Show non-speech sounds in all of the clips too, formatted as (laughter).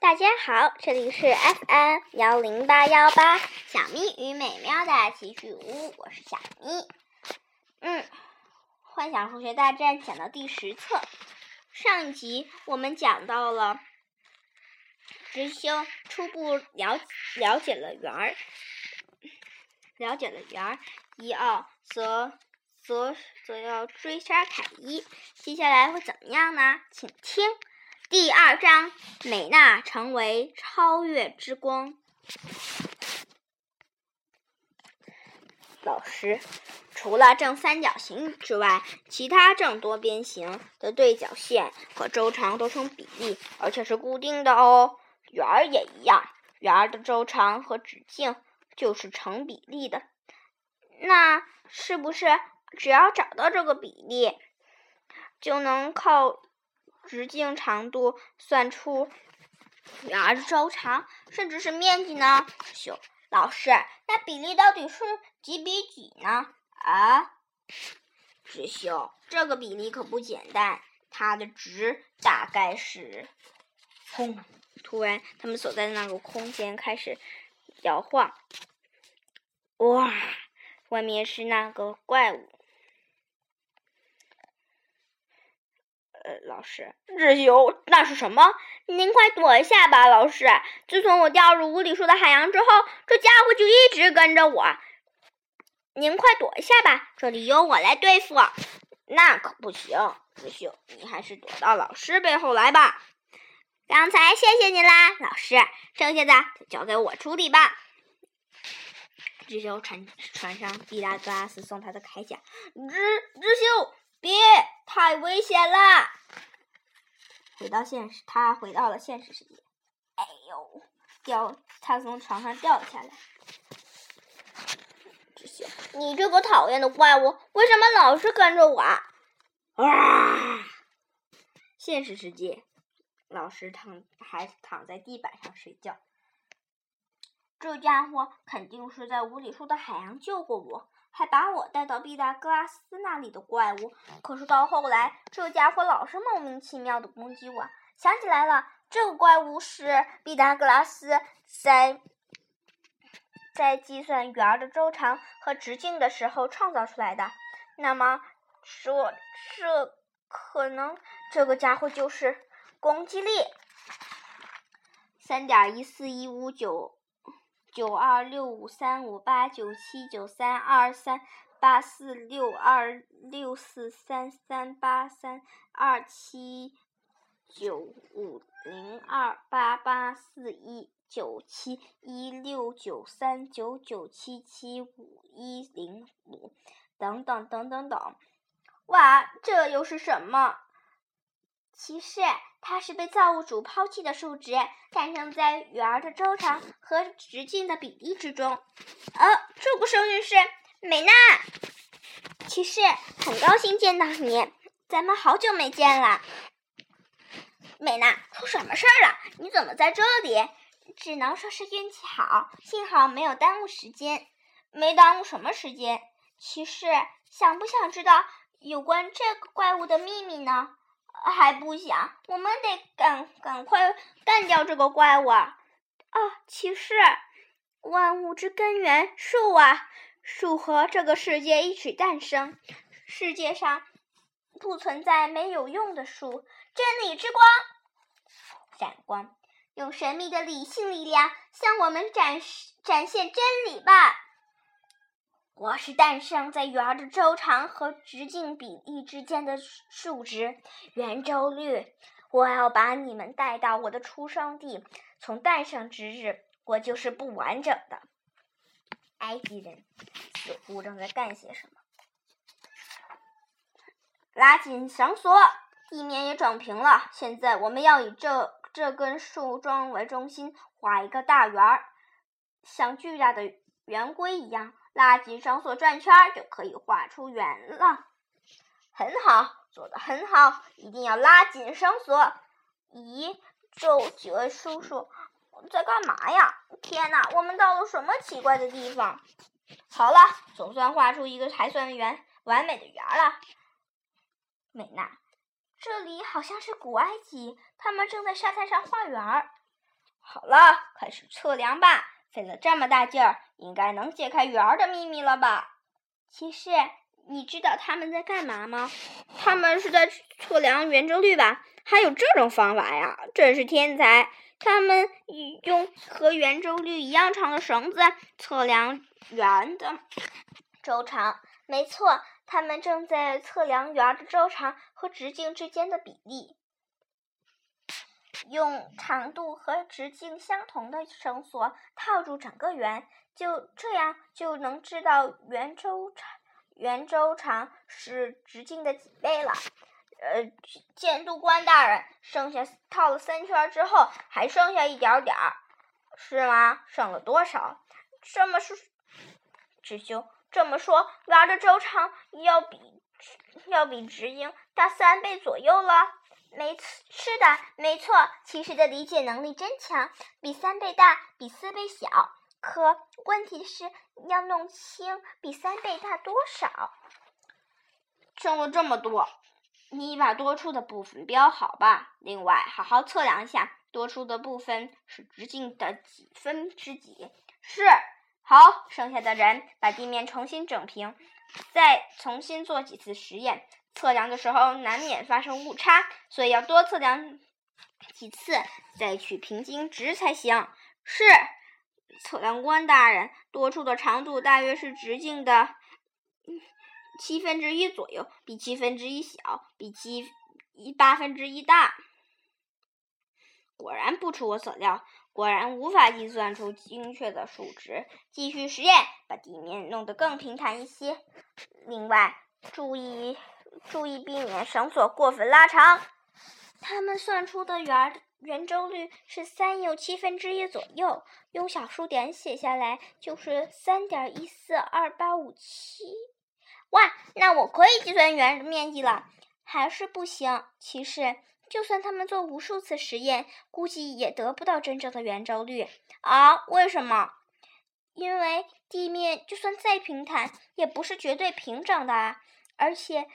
大家好，这里是 FM 幺零八幺八小咪与美妙的奇趣屋，我是小咪。嗯，幻想数学大战讲到第十册，上一集我们讲到了直修初步了了解了圆儿，了解了圆儿，一奥则则则要追杀凯伊，接下来会怎么样呢？请听。第二章，美娜成为超越之光。老师，除了正三角形之外，其他正多边形的对角线和周长都成比例，而且是固定的哦。圆儿也一样，圆儿的周长和直径就是成比例的。那是不是只要找到这个比例，就能靠？直径长度算出圆儿的周长，甚至是面积呢？秀老师，那比例到底是几比几呢？啊，智秀，这个比例可不简单，它的值大概是……轰！突然，他们所在的那个空间开始摇晃。哇！外面是那个怪物。老师，智修，那是什么？您快躲一下吧，老师。自从我掉入无理数的海洋之后，这家伙就一直跟着我。您快躲一下吧，这里由我来对付。那可不行，智修，你还是躲到老师背后来吧。刚才谢谢你啦，老师，剩下的就交给我处理吧。智修穿穿上毕达哥拉斯送他的铠甲，智智修。别！太危险了！回到现实，他回到了现实世界。哎呦，掉！他从床上掉下来。你这个讨厌的怪物，为什么老是跟着我？啊！现实世界，老师躺还躺在地板上睡觉。这家伙肯定是在无理数的海洋救过我。还把我带到毕达哥拉斯那里的怪物，可是到后来，这家伙老是莫名其妙的攻击我。想起来了，这个怪物是毕达哥拉斯在在计算圆儿的周长和直径的时候创造出来的。那么，说这可能这个家伙就是攻击力三点一四一五九。九二六五三五八九七九三二三八四六二六四三三八三二七九五零二八八四一九七一六九三九九七七五一零五等等等等等，哇，这又是什么？骑士它是被造物主抛弃的数值，诞生在圆儿的周长和直径的比例之中。呃，这个声音是美娜。骑士，很高兴见到你，咱们好久没见了。美娜，出什么事儿了？你怎么在这里？只能说是运气好，幸好没有耽误时间。没耽误什么时间？骑士，想不想知道有关这个怪物的秘密呢？还不想，我们得赶赶快干掉这个怪物啊！骑士，万物之根源树啊，树和这个世界一起诞生。世界上不存在没有用的树。真理之光，闪光，用神秘的理性力量向我们展示展现真理吧。我是诞生在圆的周长和直径比例之间的数值圆周率。我要把你们带到我的出生地。从诞生之日，我就是不完整的。埃及人似乎正在干些什么。拉紧绳索，地面也整平了。现在我们要以这这根树桩为中心，画一个大圆儿，像巨大的圆规一样。拉紧绳索转圈就可以画出圆了，很好，做的很好，一定要拉紧绳索。咦，这几位叔叔在干嘛呀？天哪，我们到了什么奇怪的地方？好了，总算画出一个还算圆完美的圆了。美娜，这里好像是古埃及，他们正在沙滩上画圆儿。好了，开始测量吧。费了这么大劲儿，应该能解开圆儿的秘密了吧？骑士，你知道他们在干嘛吗？他们是在测量圆周率吧？还有这种方法呀？真是天才！他们用和圆周率一样长的绳子测量圆的周长。没错，他们正在测量圆的周长和直径之间的比例。用长度和直径相同的绳索套住整个圆，就这样就能知道圆周长圆周长是直径的几倍了。呃，监督官大人，剩下套了三圈之后，还剩下一点点儿，是吗？剩了多少？这么说，师兄这么说，圆的周长要比要比直径大三倍左右了。没是的，没错。其实的理解能力真强，比三倍大，比四倍小。可问题是要弄清比三倍大多少。剩了这么多，你把多出的部分标好吧。另外，好好测量一下，多出的部分是直径的几分之几。是。好，剩下的人把地面重新整平，再重新做几次实验。测量的时候难免发生误差，所以要多测量几次再取平均值才行。是，测量官大人，多出的长度大约是直径的七分之一左右，比七分之一小，比七一八分之一大。果然不出我所料，果然无法计算出精确的数值。继续实验，把地面弄得更平坦一些。另外，注意。注意避免绳索过分拉长。他们算出的圆圆周率是三又七分之一左右，用小数点写下来就是三点一四二八五七。哇，那我可以计算圆的面积了？还是不行？其实，就算他们做无数次实验，估计也得不到真正的圆周率啊？为什么？因为地面就算再平坦，也不是绝对平整的啊，而且。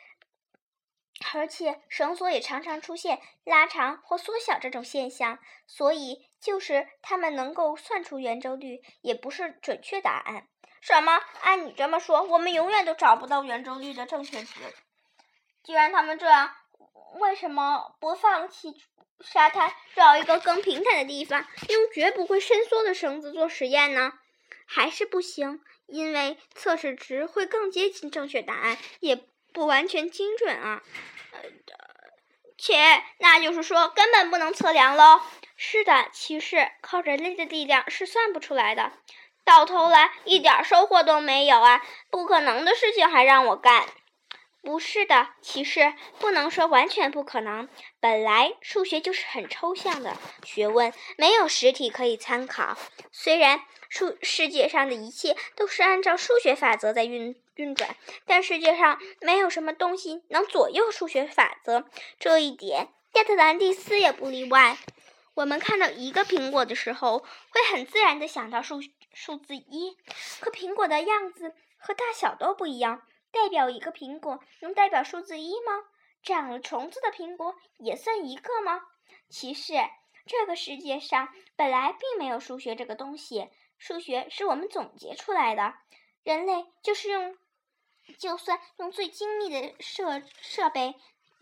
而且绳索也常常出现拉长或缩小这种现象，所以就是他们能够算出圆周率，也不是准确答案。什么？按你这么说，我们永远都找不到圆周率的正确值。既然他们这样，为什么不放弃沙滩，找一个更平坦的地方，用绝不会伸缩的绳子做实验呢？还是不行，因为测试值会更接近正确答案，也。不完全精准啊，且那就是说根本不能测量喽。是的，骑士靠人类的力量是算不出来的，到头来一点收获都没有啊！不可能的事情还让我干。不是的，骑士不能说完全不可能。本来数学就是很抽象的学问，没有实体可以参考。虽然数世界上的一切都是按照数学法则在运。运转，但世界上没有什么东西能左右数学法则，这一点亚特兰蒂斯也不例外。我们看到一个苹果的时候，会很自然地想到数数字一，可苹果的样子和大小都不一样，代表一个苹果能代表数字一吗？长了虫子的苹果也算一个吗？其实，这个世界上本来并没有数学这个东西，数学是我们总结出来的。人类就是用。就算用最精密的设设备，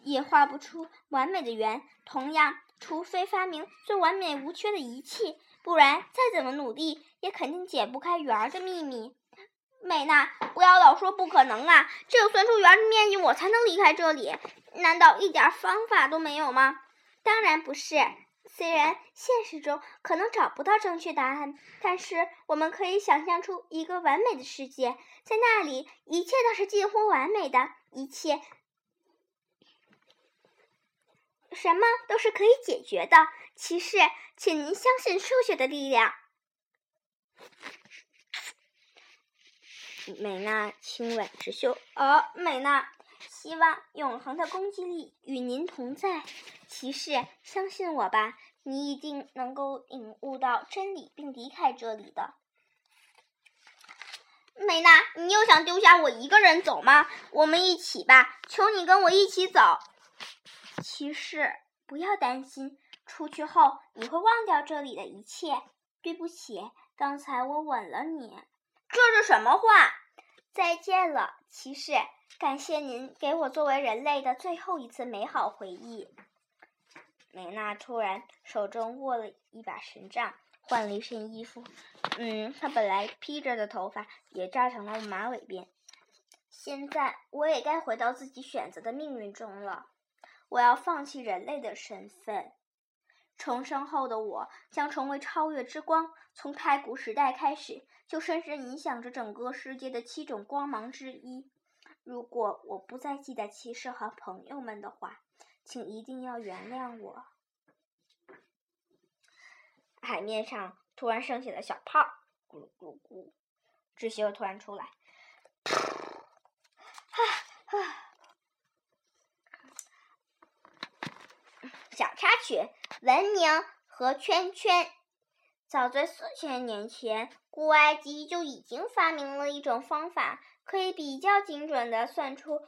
也画不出完美的圆。同样，除非发明最完美无缺的仪器，不然再怎么努力，也肯定解不开圆儿的秘密。美娜，不要老说不可能啊！只有算出圆的面积，我才能离开这里。难道一点方法都没有吗？当然不是。虽然现实中可能找不到正确答案，但是我们可以想象出一个完美的世界，在那里一切都是近乎完美的，一切什么都是可以解决的。骑士，请您相信数学的力量。美娜亲吻直修，呃，美娜。希望永恒的攻击力与您同在，骑士，相信我吧，你一定能够领悟到真理并离开这里的。美娜，你又想丢下我一个人走吗？我们一起吧，求你跟我一起走。骑士，不要担心，出去后你会忘掉这里的一切。对不起，刚才我吻了你。这是什么话？再见了，骑士。感谢您给我作为人类的最后一次美好回忆。美娜突然手中握了一把神杖，换了一身衣服。嗯，她本来披着的头发也扎成了马尾辫。现在我也该回到自己选择的命运中了。我要放弃人类的身份。重生后的我将成为超越之光，从太古时代开始就深深影响着整个世界的七种光芒之一。如果我不再记得骑士和朋友们的话，请一定要原谅我。海面上突然升起了小泡，咕噜咕噜咕。智修突然出来，啊 (sighs) 啊。小插曲：文明和圈圈。早在四千年前，古埃及就已经发明了一种方法。可以比较精准的算出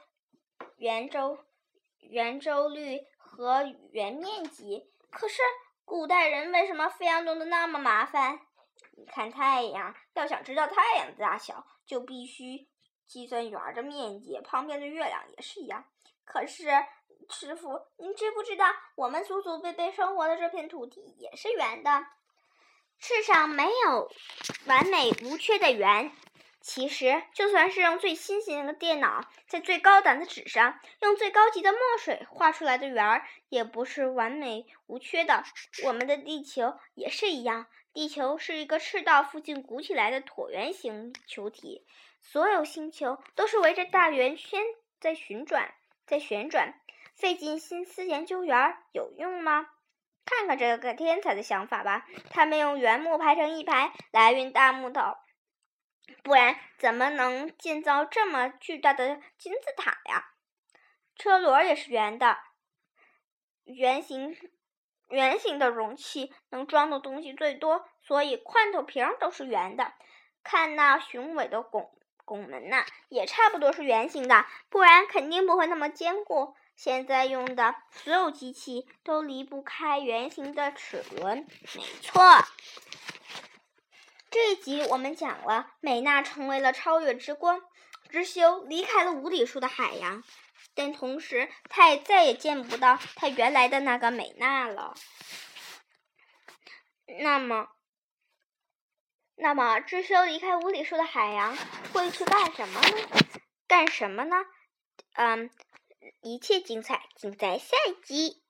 圆周圆周率和圆面积。可是古代人为什么非要弄得那么麻烦？你看太阳，要想知道太阳的大小，就必须计算圆的面积。旁边的月亮也是一样。可是师傅，您知不知道，我们祖祖辈辈生活的这片土地也是圆的？世上没有完美无缺的圆。其实，就算是用最新型的电脑，在最高档的纸上，用最高级的墨水画出来的圆儿，也不是完美无缺的。我们的地球也是一样，地球是一个赤道附近鼓起来的椭圆形球体，所有星球都是围着大圆圈在旋转，在旋转。费尽心思研究圆儿有用吗？看看这个天才的想法吧！他们用原木排成一排来运大木头。不然怎么能建造这么巨大的金字塔呀？车轮也是圆的，圆形圆形的容器能装的东西最多，所以罐头瓶都是圆的。看那雄伟的拱拱门呐，也差不多是圆形的，不然肯定不会那么坚固。现在用的所有机器都离不开圆形的齿轮，没错。这一集我们讲了，美娜成为了超越之光，知修离开了无理数的海洋，但同时他也再也见不到他原来的那个美娜了。那么，那么知修离开无理数的海洋会去干什么呢？干什么呢？嗯，一切精彩尽在下一集。